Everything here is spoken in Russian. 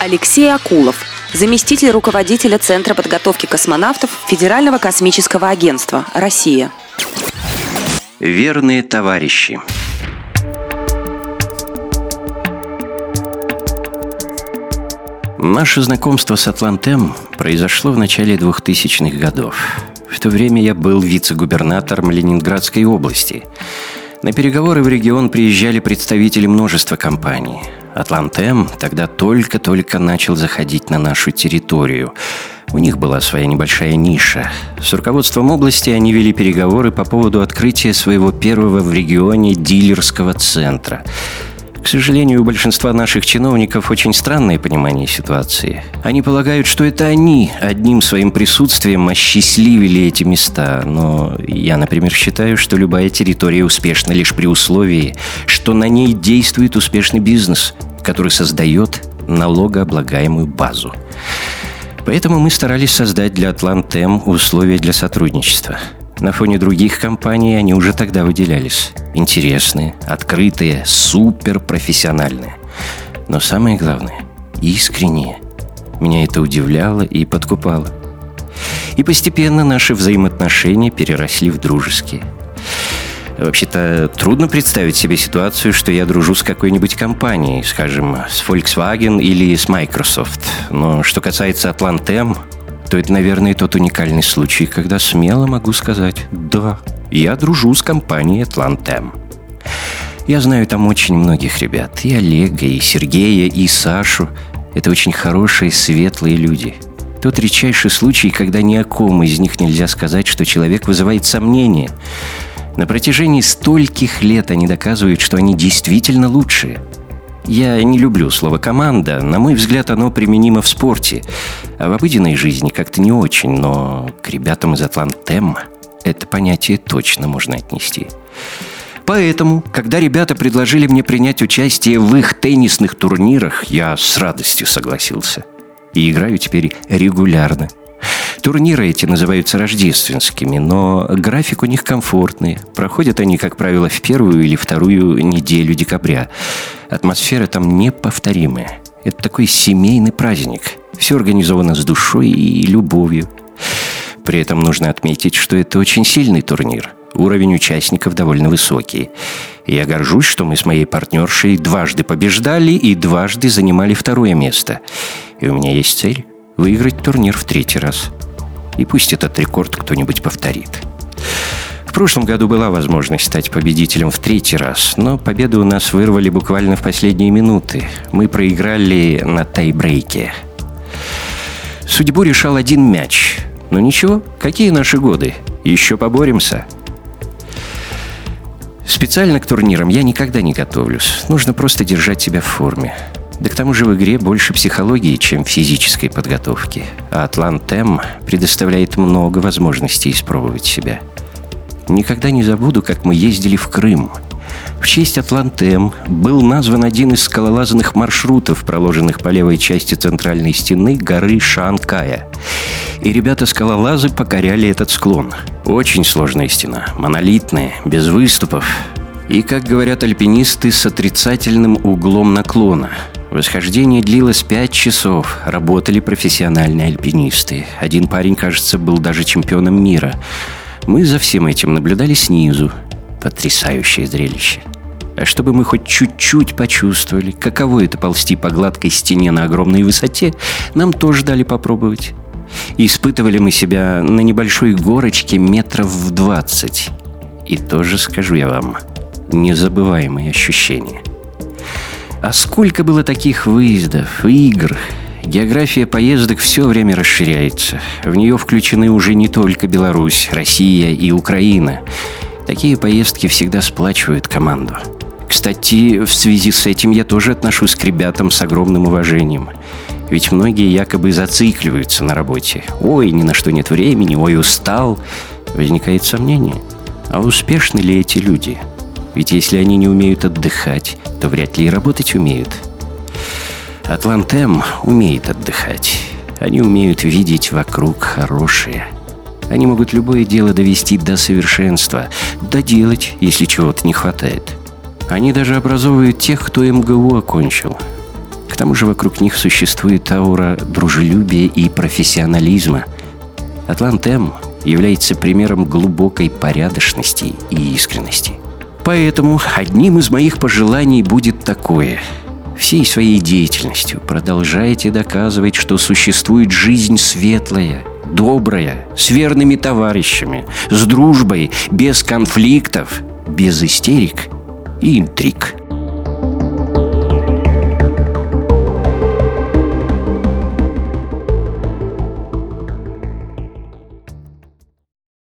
Алексей Акулов, заместитель руководителя Центра подготовки космонавтов Федерального космического агентства «Россия». Верные товарищи. Наше знакомство с Атлантем произошло в начале 2000-х годов. В то время я был вице-губернатором Ленинградской области. На переговоры в регион приезжали представители множества компаний. Атлантем тогда только-только начал заходить на нашу территорию. У них была своя небольшая ниша. С руководством области они вели переговоры по поводу открытия своего первого в регионе дилерского центра – к сожалению, у большинства наших чиновников очень странное понимание ситуации. Они полагают, что это они одним своим присутствием осчастливили эти места. Но я, например, считаю, что любая территория успешна лишь при условии, что на ней действует успешный бизнес, который создает налогооблагаемую базу. Поэтому мы старались создать для Атлантем условия для сотрудничества – на фоне других компаний они уже тогда выделялись. Интересные, открытые, суперпрофессиональные. Но самое главное – искренние. Меня это удивляло и подкупало. И постепенно наши взаимоотношения переросли в дружеские. Вообще-то трудно представить себе ситуацию, что я дружу с какой-нибудь компанией, скажем, с Volkswagen или с Microsoft. Но что касается Atlantem, то это, наверное, тот уникальный случай, когда смело могу сказать «Да, я дружу с компанией «Атлантем». Я знаю там очень многих ребят. И Олега, и Сергея, и Сашу. Это очень хорошие, светлые люди. Тот редчайший случай, когда ни о ком из них нельзя сказать, что человек вызывает сомнения. На протяжении стольких лет они доказывают, что они действительно лучшие – я не люблю слово «команда». На мой взгляд, оно применимо в спорте. А в обыденной жизни как-то не очень, но к ребятам из Атлантем это понятие точно можно отнести. Поэтому, когда ребята предложили мне принять участие в их теннисных турнирах, я с радостью согласился. И играю теперь регулярно – Турниры эти называются рождественскими, но график у них комфортный. Проходят они, как правило, в первую или вторую неделю декабря. Атмосфера там неповторимая. Это такой семейный праздник. Все организовано с душой и любовью. При этом нужно отметить, что это очень сильный турнир. Уровень участников довольно высокий. Я горжусь, что мы с моей партнершей дважды побеждали и дважды занимали второе место. И у меня есть цель – выиграть турнир в третий раз. И пусть этот рекорд кто-нибудь повторит. Прошлом году была возможность стать победителем в третий раз, но победу у нас вырвали буквально в последние минуты. Мы проиграли на тайбрейке. Судьбу решал один мяч. Но ничего, какие наши годы? Еще поборемся. Специально к турнирам я никогда не готовлюсь. Нужно просто держать себя в форме. Да к тому же в игре больше психологии, чем физической подготовки. А Атлантем предоставляет много возможностей испробовать себя. Никогда не забуду, как мы ездили в Крым. В честь Атлантем был назван один из скалолазанных маршрутов, проложенных по левой части центральной стены горы Шанкая. И ребята-скалолазы покоряли этот склон. Очень сложная стена, монолитная, без выступов. И, как говорят альпинисты, с отрицательным углом наклона – Восхождение длилось пять часов. Работали профессиональные альпинисты. Один парень, кажется, был даже чемпионом мира. Мы за всем этим наблюдали снизу. Потрясающее зрелище. А чтобы мы хоть чуть-чуть почувствовали, каково это ползти по гладкой стене на огромной высоте, нам тоже дали попробовать. И испытывали мы себя на небольшой горочке метров в двадцать. И тоже, скажу я вам, незабываемые ощущения – а сколько было таких выездов, игр. География поездок все время расширяется. В нее включены уже не только Беларусь, Россия и Украина. Такие поездки всегда сплачивают команду. Кстати, в связи с этим я тоже отношусь к ребятам с огромным уважением. Ведь многие якобы зацикливаются на работе. Ой, ни на что нет времени, ой, устал. Возникает сомнение. А успешны ли эти люди? Ведь если они не умеют отдыхать, то вряд ли и работать умеют. Атлантем умеет отдыхать. Они умеют видеть вокруг хорошее. Они могут любое дело довести до совершенства, доделать, если чего-то не хватает. Они даже образовывают тех, кто МГУ окончил. К тому же вокруг них существует аура дружелюбия и профессионализма. Атлантем является примером глубокой порядочности и искренности. Поэтому одним из моих пожеланий будет такое. Всей своей деятельностью продолжайте доказывать, что существует жизнь светлая, добрая, с верными товарищами, с дружбой, без конфликтов, без истерик и интриг.